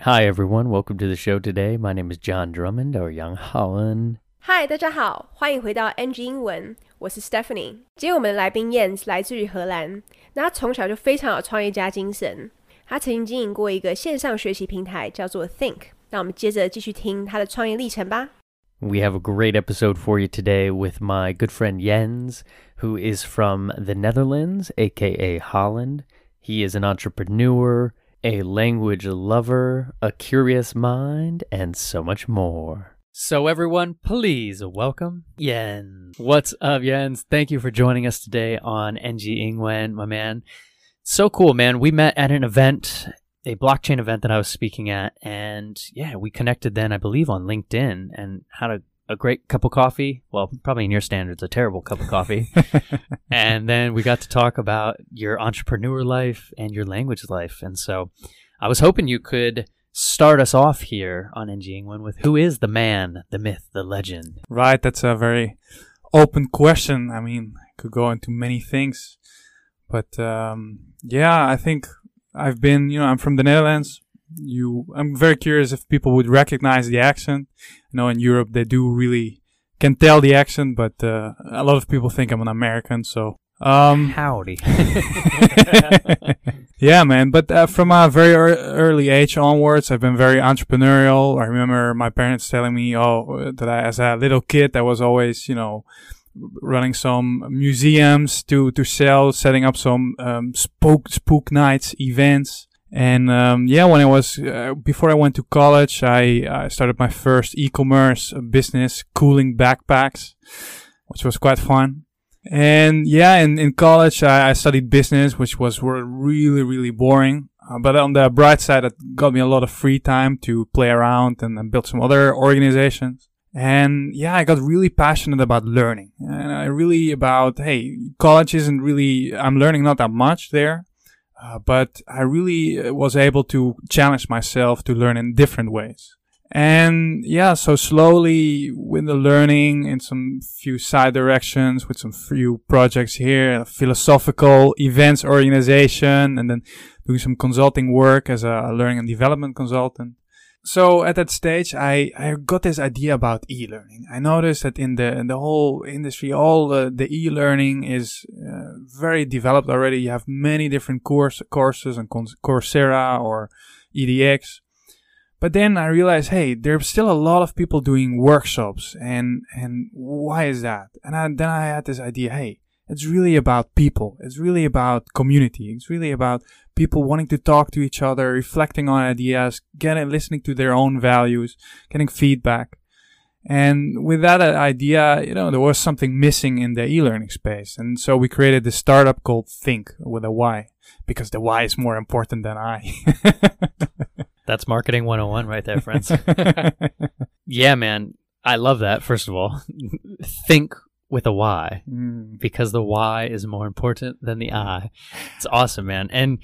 Hi, everyone. Welcome to the show today. My name is John Drummond or Young Holland. 嗨，大家好，欢迎回到 NG 英文，我是 Stephanie。今天我们的来宾 Jens 来自于荷兰，那他从小就非常有创业家精神。他曾经经营过一个线上学习平台，叫做 Think。那我们接着继续听他的创业历程吧。 We have a great episode for you today with my good friend Jens, who is from the Netherlands, aka Holland. He is an entrepreneur, a language lover, a curious mind, and so much more. So, everyone, please welcome Jens. What's up, Jens? Thank you for joining us today on NG Ingwen, my man. So cool, man. We met at an event, a blockchain event that I was speaking at, and yeah, we connected then, I believe, on LinkedIn and had a, a great cup of coffee. Well, probably in your standards, a terrible cup of coffee. and then we got to talk about your entrepreneur life and your language life. And so I was hoping you could start us off here on NG Ingwen with who is the man, the myth, the legend? Right, that's a very open question. I mean, could go into many things, but um, yeah, I think I've been. You know, I'm from the Netherlands. You, I'm very curious if people would recognize the accent. You know, in Europe they do really can tell the accent, but uh, a lot of people think I'm an American. So, um, Howdy. yeah, man. But uh, from a very ear early age onwards, I've been very entrepreneurial. I remember my parents telling me, oh, that I, as a little kid, I was always, you know, running some museums to to sell, setting up some um, spook spook nights events. And um, yeah, when I was uh, before I went to college, I, I started my first e-commerce business, cooling backpacks, which was quite fun. And yeah, in, in college, I, I studied business, which was really, really boring. Uh, but on the bright side, it got me a lot of free time to play around and, and build some other organizations. And yeah, I got really passionate about learning and I really about, hey, college isn't really, I'm learning not that much there. Uh, but I really uh, was able to challenge myself to learn in different ways. And yeah, so slowly with the learning in some few side directions, with some few projects here, philosophical events organization, and then doing some consulting work as a learning and development consultant. So at that stage, I, I got this idea about e-learning. I noticed that in the in the whole industry, all the, the e-learning is uh, very developed already. You have many different course courses on Coursera or EDX. But then I realized, hey, there's still a lot of people doing workshops, and and why is that? And I, then I had this idea, hey, it's really about people. It's really about community. It's really about people wanting to talk to each other, reflecting on ideas, getting listening to their own values, getting feedback. And with that uh, idea, you know, there was something missing in the e-learning space. And so we created this startup called Think with a Y because the Y is more important than I. That's marketing 101 right there, friends. yeah, man. I love that, first of all. Think with a Y Mm. because the Y is more important than the I. It's awesome, man. And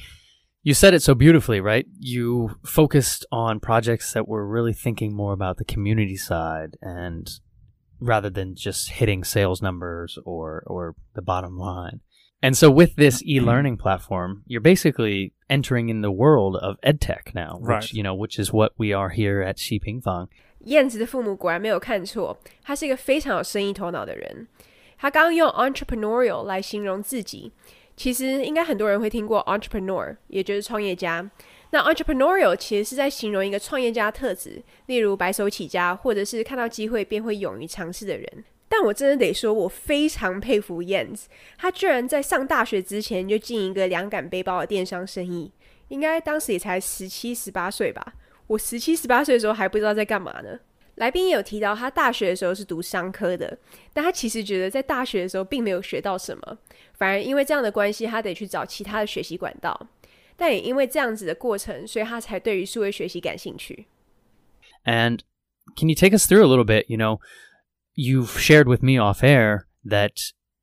you said it so beautifully, right? You focused on projects that were really thinking more about the community side and rather than just hitting sales numbers or or the bottom line. And so with this e-learning platform, you're basically entering in the world of edtech now, which Right. you know, which is what we are here at Xi Ping Fang. 燕子的父母果然没有看错，他是一个非常有生意头脑的人。他刚刚用 entrepreneurial 来形容自己，其实应该很多人会听过 entrepreneur，也就是创业家。那 entrepreneurial 其实是在形容一个创业家特质，例如白手起家，或者是看到机会便会勇于尝试的人。 但我真的得说，我非常佩服 Jens，他居然在上大学之前就进一个两杆背包的电商生意，应该当时也才十七、十八岁吧。我十七、十八岁的时候还不知道在干嘛呢。来宾也有提到，他大学的时候是读商科的，但他其实觉得在大学的时候并没有学到什么，反而因为这样的关系，他得去找其他的学习管道。但也因为这样子的过程，所以他才对于数位学习感兴趣。And can you take us through a little bit? You know, you've shared with me off air that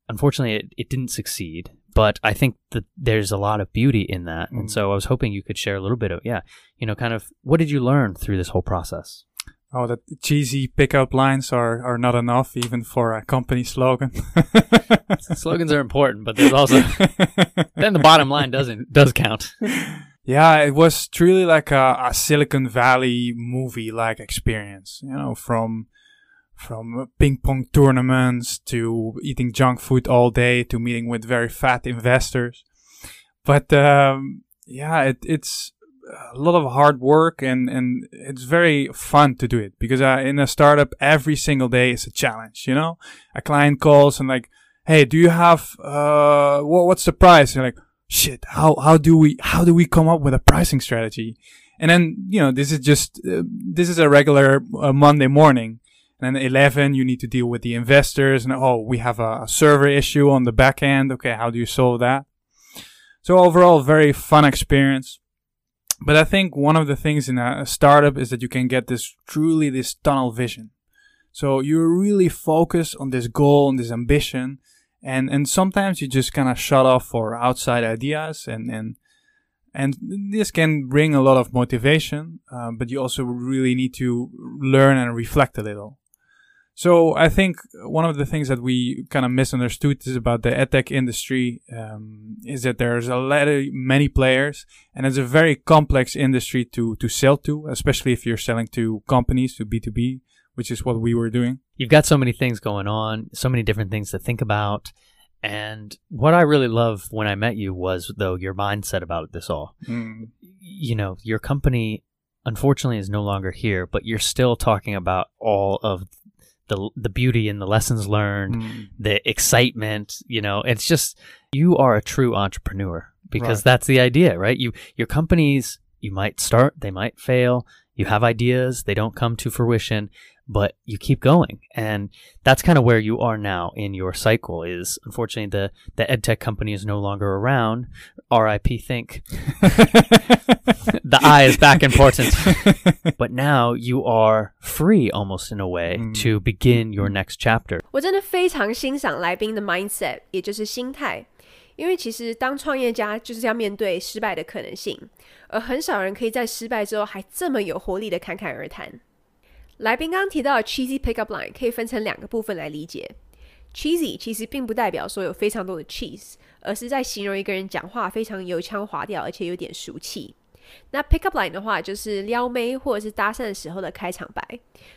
unfortunately it, it didn't succeed, but I think that there's a lot of beauty in that. And Mm. so I was hoping you could share a little bit of, yeah, you know, kind of what did you learn through this whole process? Oh, that cheesy pickup lines are, are not enough even for a company slogan. Slogans are important, but there's also then the bottom line doesn't does count. Yeah, it was truly like a, a Silicon Valley movie like experience, you know, from from ping pong tournaments to eating junk food all day to meeting with very fat investors. But um, yeah, it, it's a lot of hard work and, and it's very fun to do it because uh, in a startup, every single day is a challenge, you know? A client calls and like, Hey, do you have, uh, what, what's the price? You're like, shit, how, how do we, how do we come up with a pricing strategy? And then, you know, this is just, uh, this is a regular uh, Monday morning. And then 11, you need to deal with the investors and, oh, we have a server issue on the back end. Okay. How do you solve that? So overall, very fun experience. But I think one of the things in a startup is that you can get this truly this tunnel vision. So you're really focused on this goal and this ambition. And, and sometimes you just kind of shut off for outside ideas and, and, and this can bring a lot of motivation, uh, but you also really need to learn and reflect a little. So I think one of the things that we kind of misunderstood is about the edtech industry um, is that there's a lot of many players, and it's a very complex industry to to sell to, especially if you're selling to companies to B two B, which is what we were doing. You've got so many things going on, so many different things to think about. And what I really love when I met you was, though, your mindset about this all. Mm. You know, your company unfortunately is no longer here, but you're still talking about all of the the beauty and the lessons learned, Mm. the excitement. You know, it's just you are a true entrepreneur because Right. that's the idea, right? You your companies you might start, they might fail You have ideas, they don't come to fruition, but you keep going, and that's kind of where you are now in your cycle. Is unfortunately the the edtech company is no longer around. R.I.P. Think. the I is back important. but now you are free almost in a way Mm. to begin your next chapter. 我真的非常欣赏来宾的 mindset，也就是心态。 因为其实当创业家就是要面对失败的可能性，而很少人可以在失败之后还这么有活力的侃侃而谈。来宾刚刚提到的 cheesy pickup line 可以分成两个部分来理解。cheesy 其实并不代表说有非常多的 cheese，而是在形容一个人讲话非常油腔滑调，而且有点俗气。那 pickup line 的话，就是撩妹或者是搭讪时候的开场白，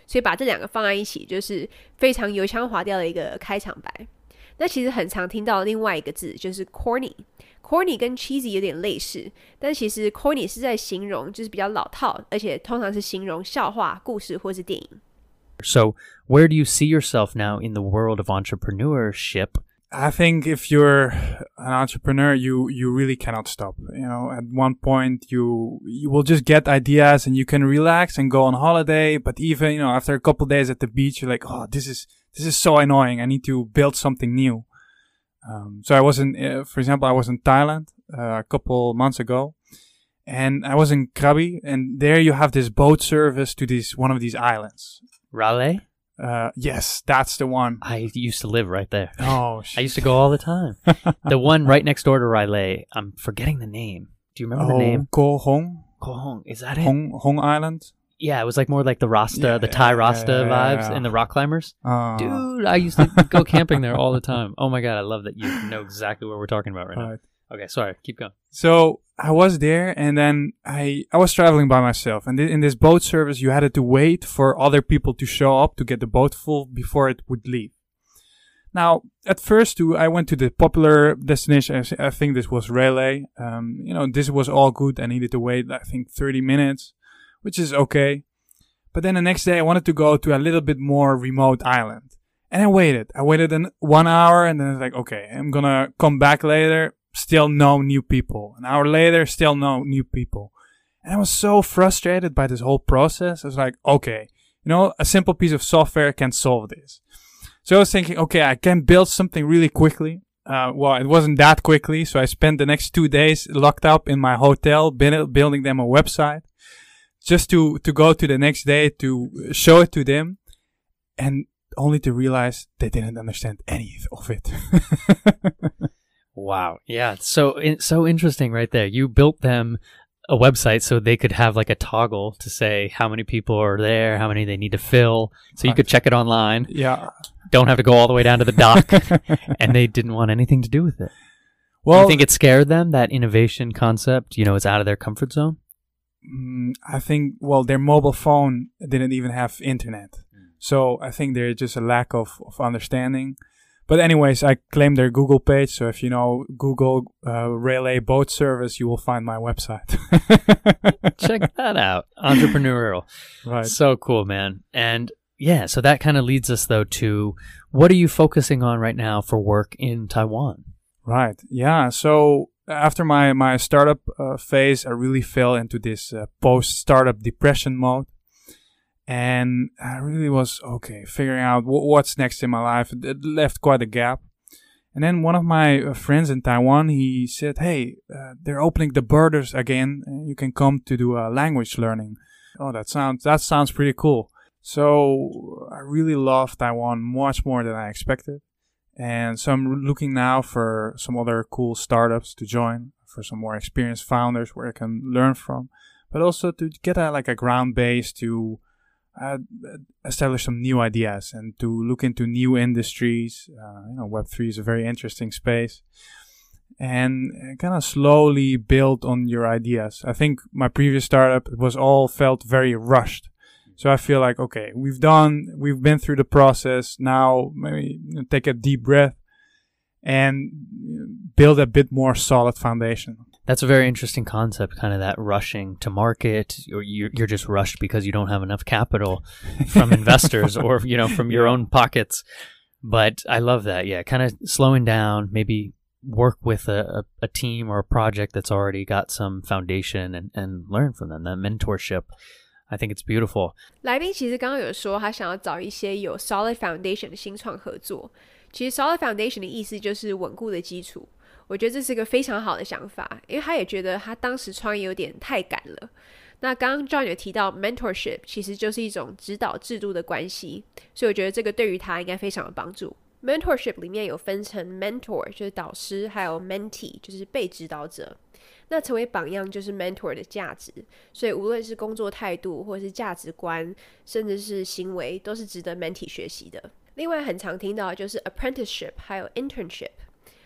所以把这两个放在一起，就是非常油腔滑调的一个开场白。那其实很常听到另外一个字就是 corny。corny 跟 cheesy 有点类似，但其实 corny 是在形容就是比较老套，而且通常是形容笑话、故事或是电影。 So, where do you see yourself now in the world of entrepreneurship? I think if you're an entrepreneur, you you really cannot stop. You know, at one point you you will just get ideas and you can relax and go on holiday. But even you know after a couple days at the beach, you're like, oh, this is this is so annoying. I need to build something new. Um, so I was in, uh, for example, I was in Thailand uh, a couple months ago, and I was in Krabi, and there you have this boat service to this one of these islands. Railay? Uh, yes, that's the one. I used to live right there. Oh, I used to go all the time. the one right next door to Railay, I'm forgetting the name. Do you remember oh, the name? Koh Hong. Koh Hong. Is that it? Hong Hong Island. Yeah, it was like more like the Rasta, Yeah, the Thai Rasta yeah, vibes yeah. and the rock climbers. Uh, Dude, I used to go camping there all the time. Oh my god, I love that you know exactly what we're talking about right now. Okay, sorry, keep going. So I was there, and then I I was traveling by myself, and in this boat service, you had to wait for other people to show up to get the boat full before it would leave. Now, at first, too, I went to the popular destination. I think this was Railay. Um, you know, this was all good. I needed to wait, I think, 30 minutes, which is okay. But then the next day, I wanted to go to a little bit more remote island. And I waited. I waited an, one hour, and then I was like, okay, I'm gonna come back later. Still no new people. An hour later, still no new people. And I was so frustrated by this whole process. I was like, okay, you know, a simple piece of software can solve this. So I was thinking, okay, I can build something really quickly. Uh, well, it wasn't that quickly. So I spent the next two days locked up in my hotel, building them a website just to, to go to the next day to show it to them and only to realize they didn't understand any of it. Wow. Yeah. So so interesting right there. You built them a website so they could have like a toggle to say how many people are there, how many they need to fill, so you could check it online. yeah. Don't have to go all the way down to the dock. and they didn't want anything to do with it. Well, you think it scared them that innovation concept? You know, is out of their comfort zone. Mm, I think well, their mobile phone didn't even have internet, so I think there's just a lack of, of understanding. But anyways, I claim their Google page, so if you know Google uh, Railay Boat Service, you will find my website. Check that out, entrepreneurial. right. So cool, man. And yeah, so that kind of leads us though to what are you focusing on right now for work in Taiwan? Right. Yeah. So after my my startup uh, phase, I really fell into this uh, post startup depression mode, and I really was okay figuring out w- what's next in my life. It, left quite a gap. And then one of my uh, friends in Taiwan, he said, "Hey, uh, they're opening the borders again. You can come to do uh, language learning." Oh, that sounds that sounds pretty cool. So I really love Taiwan much more than I expected. And so I'm looking now for some other cool startups to join, for some more experienced founders where I can learn from, but also to get a, like a ground base to uh, establish some new ideas and to look into new industries. Uh, you know, Web3 is a very interesting space. And kind of slowly build on your ideas. I think my previous startup was all felt very rushed. So I feel like, okay, we've done, we've been through the process. Now maybe take a deep breath and build a bit more solid foundation. That's a very interesting concept, kind of that rushing to market, or you're, you're just rushed because you don't have enough capital from investors or, you know, from your own pockets. But I love that. Yeah. Kind of slowing down, maybe work with a, a, a team or a project that's already got some foundation and, and learn from them, that mentorship. I think it's beautiful. 来宾其实刚刚有说，他想要找一些有 solid foundation 的新创合作。 其实 solid foundation 的意思就是稳固的基础。我觉得这是个非常好的想法，因为他也觉得他当时创业有点太赶了。那刚刚 John 有提到 mentorship，其实就是一种指导制度的关系，所以我觉得这个对于他应该非常有帮助。mentorship 里面有分成 mentor 就是导师，还有 mentee 就是被指导者。那成为榜样就是 mentor 的价值，所以无论是工作态度，或是价值观，甚至是行为，都是值得 mentee 学习的。另外，很常听到就是 apprenticeship，还有 internship。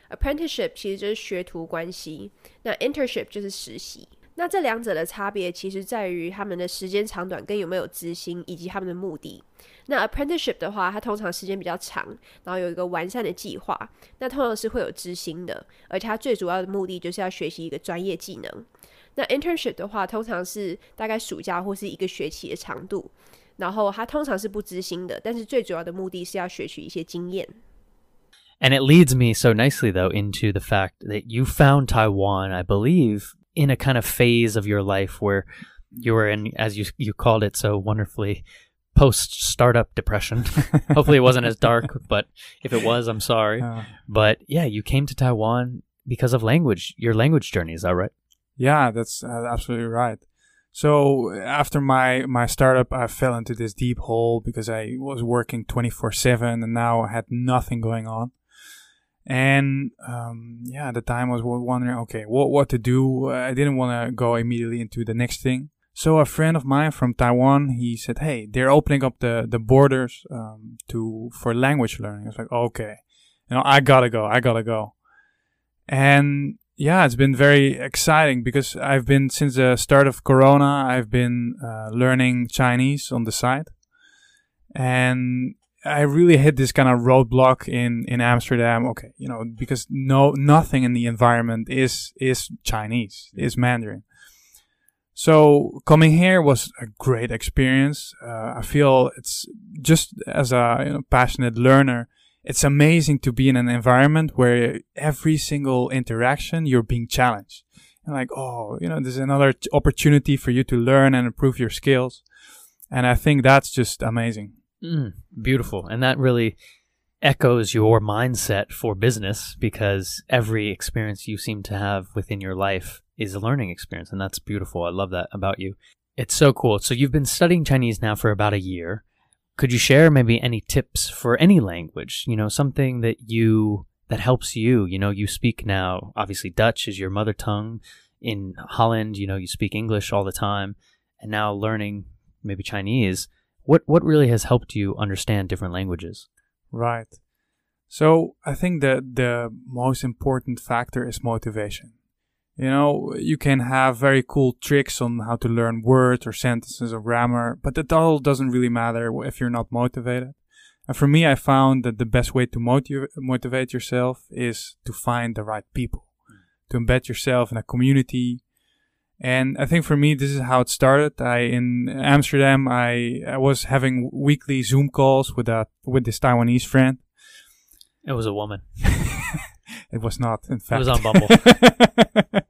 apprenticeship 其实就是学徒关系，那 internship 就是实习。那这两者的差别其实在于他们的时间长短跟有没有资薪，以及他们的目的。那 apprenticeship 的话，它通常时间比较长，然后有一个完善的计划，那通常是会有知薪的，而且它最主要的目的就是要学习一个专业技能。那 internship 的话，通常是大概暑假或是一个学期的长度，然后它通常是不知薪的，但是最主要的目的是要学取一些经验。 And it leads me so nicely, though, into the fact that you found Taiwan, I believe, in a kind of phase of your life where you were in, as you you called it so wonderfully, post startup depression. Hopefully, it wasn't as dark, but if it was, I'm sorry. Uh, But yeah, you came to Taiwan because of language, your language journey. Is that right? Yeah, that's uh, absolutely right. So after my my startup, I fell into this deep hole because I was working twenty four seven, and now I had nothing going on. And um, yeah, at the time I was wondering, okay, what what to do. I didn't want to go immediately into the next thing. So a friend of mine from Taiwan, he said, "Hey, they're opening up the the borders um, to for language learning." I was like, "Okay, you know, I gotta go. I gotta go." And yeah, it's been very exciting because I've been since the start of Corona. I've been uh, learning Chinese on the side, and I really hit this kind of roadblock in in Amsterdam. Okay, you know, because no nothing in the environment is is Chinese, is Mandarin. So coming here was a great experience. Uh, I feel it's just as a you know, passionate learner it's amazing to be in an environment where every single interaction you're being challenged. And like, oh, you know, there's another t- opportunity for you to learn and improve your skills. And I think that's just amazing. Mm, beautiful. And that really echoes your mindset for business because every experience you seem to have within your life is a learning experience. And that's beautiful. I love that about you. It's so cool. So you've been studying Chinese now for about a year. Could you share maybe any tips for any language? You know, something that you that helps you. You know, you speak now. Obviously, Dutch is your mother tongue. In Holland, you know, you speak English all the time, and now learning maybe Chinese. What what really has helped you understand different languages? Right. So I think that the most important factor is motivation. You know, you can have very cool tricks on how to learn words or sentences or grammar, but that all doesn't really matter if you're not motivated. And for me, I found that the best way to motiv- motivate yourself is to find the right people, to embed yourself in a community. And I think for me, this is how it started. I, in Amsterdam, I, I was having weekly Zoom calls with a, with this Taiwanese friend. It was a woman. It was not, in fact. It was on Bumble.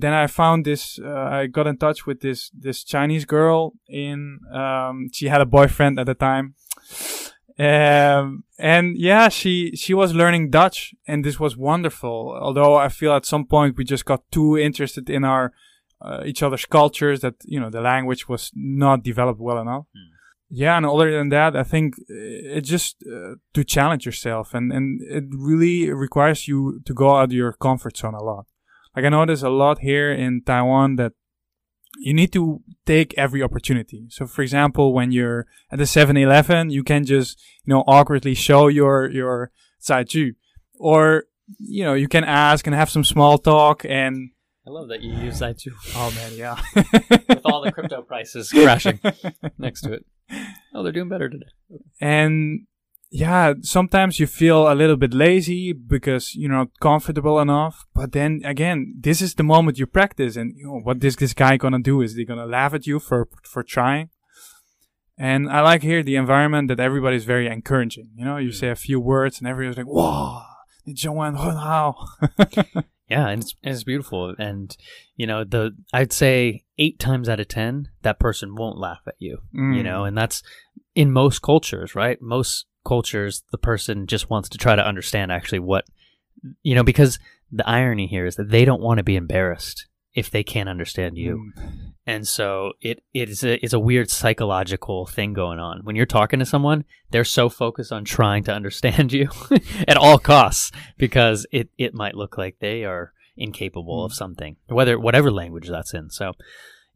Then I found this. Uh, I got in touch with this this Chinese girl. In um, she had a boyfriend at the time, um, and yeah, she she was learning Dutch, and this was wonderful. Although I feel at some point we just got too interested in our uh, each other's cultures that you know the language was not developed well enough. Yeah, and other than that, I think uh, it's just uh, to challenge yourself, and and it really requires you to go out of your comfort zone a lot. Like I notice a lot here in Taiwan that you need to take every opportunity. So for example, when you're at the 7-Eleven, you can just, you know, awkwardly show your, your saiju. Or, you know, you can ask and have some small talk and, I love that you use that too. oh man, yeah. With all the crypto prices crashing next to it. Oh, they're doing better today. and yeah, sometimes you feel a little bit lazy because you're not comfortable enough. But then again, this is the moment you practice, and you know, what is this guy gonna do? Is he gonna laugh at you for for trying? And I like here the environment that everybody's very encouraging. You know, you yeah. say a few words, and everyone's like, "Wow, yeah, and it's, and it's beautiful, and you know the I'd say eight times out of ten that person won't laugh at you, mm. you know, mm. and that's in most cultures, right? Most cultures, the person just wants to try to understand actually what, you know, because the irony here is that they don't want to be embarrassed if they can't understand you. Mm. And so it it is a it's a weird psychological thing going on. When you're talking to someone, they're so focused on trying to understand you at all costs because it it might look like they are incapable of something, whether whatever language that's in. So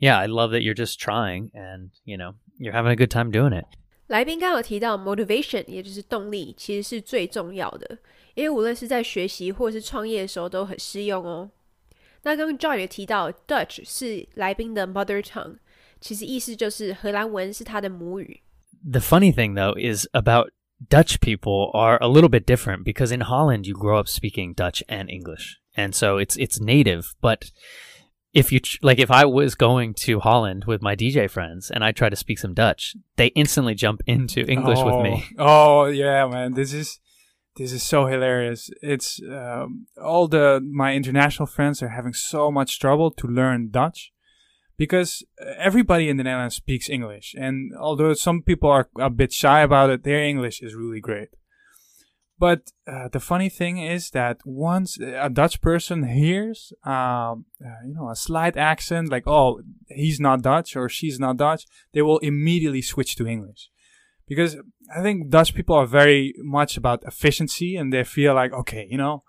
yeah, I love that you're just trying and, you know, you're having a good time doing it. 来宾刚刚有提到 motivation，也就是动力，其实是最重要的，因为无论是在学习或是创业的时候都很适用哦。那刚刚 John 也提到 Dutch 是来宾的 mother tongue，其实意思就是荷兰文是他的母语。 The funny thing though is about Dutch people are a little bit different because in Holland you grow up speaking Dutch and English. And so it's it's native, but if you like if I was going to Holland with my DJ friends and I try to speak some Dutch, they instantly jump into English with me. Oh yeah, man, this is this is so hilarious. It's um, all the my international friends are having so much trouble to learn Dutch because everybody in the Netherlands speaks English, and although some people are a bit shy about it, their English is really great. But uh, the funny thing is that once a Dutch person hears, um, uh, you know, a slight accent, like "oh, he's not Dutch" or "she's not Dutch," they will immediately switch to English. Because I think Dutch people are very much about efficiency and they feel like, okay, you know,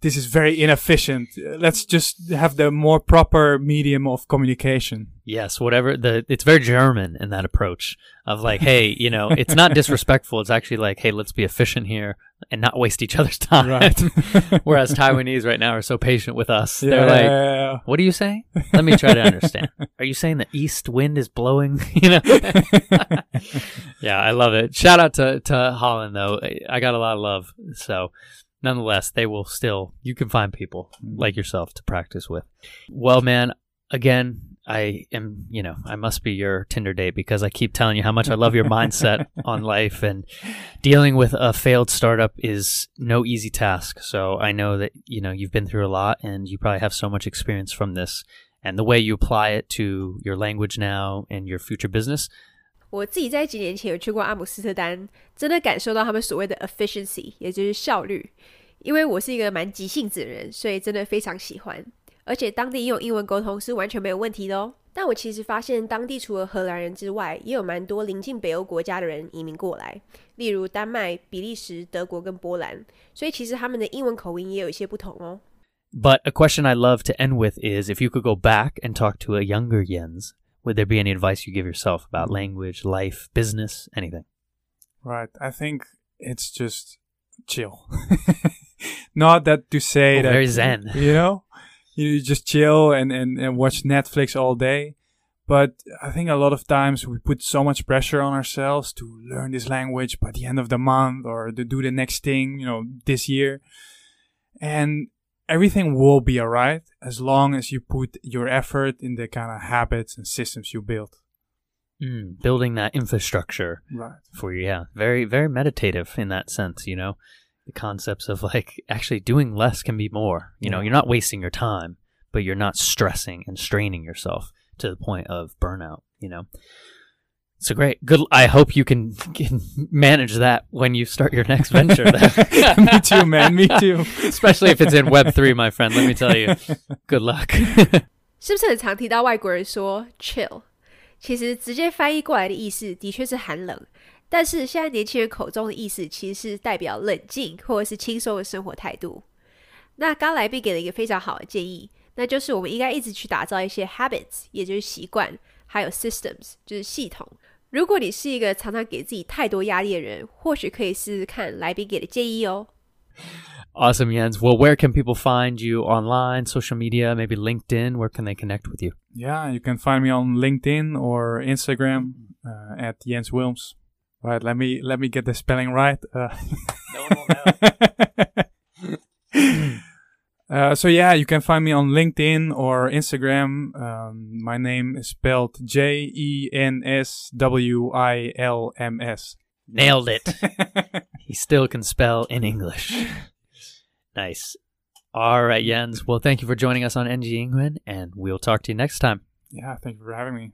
this is very inefficient. Let's just have the more proper medium of communication. Yes, whatever the it's very German in that approach of like, hey, you know, it's not disrespectful. It's actually like, hey, let's be efficient here and not waste each other's time. Right. Whereas Taiwanese right now are so patient with us. They're like, Yeah. What are you saying? Let me try to understand. Are you saying the east wind is blowing? You know? yeah, I love it. Shout out to, to Holland though. I got a lot of love. So nonetheless, they will still you can find people like yourself to practice with. Well, man, again, I am, you know, I must be your Tinder date because I keep telling you how much I love your mindset on life and dealing with a failed startup is no easy task. So I know that, you know, you've been through a lot and you probably have so much experience from this and the way you apply it to your language now and your future business. 我自己在几年前有去过阿姆斯特丹，真的感受到他们所谓的 efficiency，也就是效率。因为我是一个蛮急性子的人，所以真的非常喜欢。而且当地用英文沟通是完全没有问题的哦。但我其实发现，当地除了荷兰人之外，也有蛮多邻近北欧国家的人移民过来，例如丹麦、比利时、德国跟波兰。所以其实他们的英文口音也有一些不同哦。But a question I love to end with is if you could go back and talk to a younger Jens, would there be any advice you give yourself about language, life, business, anything? Right. I think it's just chill. Not that to say Oh, that very zen. You know, you just chill and, and, and watch Netflix all day. But I think a lot of times we put so much pressure on ourselves to learn this language by the end of the month or to do the next thing, you know, this year. And everything will be alright as long as you put your effort in the kind of habits and systems you build. Mm, building that infrastructure Right. for you. Yeah, very very meditative in that sense. You know, the concepts of like actually doing less can be more. You know, you're not wasting your time, but you're not stressing and straining yourself to the point of burnout. You know. So great. Good. I hope you can, can manage that when you start your next venture. then. me too, man. Me too. Especially if it's in Web three, my friend. Let me tell you. Good luck. 是不是很常提到外国人说 chill？其实直接翻译过来的意思的确是寒冷，但是现在年轻人口中的意思其实是代表冷静或者是轻松的生活态度。那刚来宾给了一个非常好的建议，那就是我们应该一直去打造一些 habits，也就是习惯， 还有 systems，就是系统。如果你是一个常常给自己太多压力的人，或许可以试试看来宾给的建议哦。 awesome, Jens. Well, where can people find you online, social media, maybe LinkedIn? Where can they connect with you? Yeah, you can find me on LinkedIn or Instagram uh, at Jens Wilms. Right, let me let me get the spelling right. Uh, uh, so yeah, you can find me on LinkedIn or Instagram. Um, my name is spelled J E N S W I L M S. Nailed it. he still can spell in English. nice. All right, Jens. Well, thank you for joining us on NG England, and we'll talk to you next time. Yeah, thank you for having me.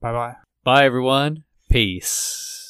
Bye bye. Bye, everyone. Peace.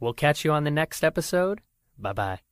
We'll catch you on the next episode. Bye-bye.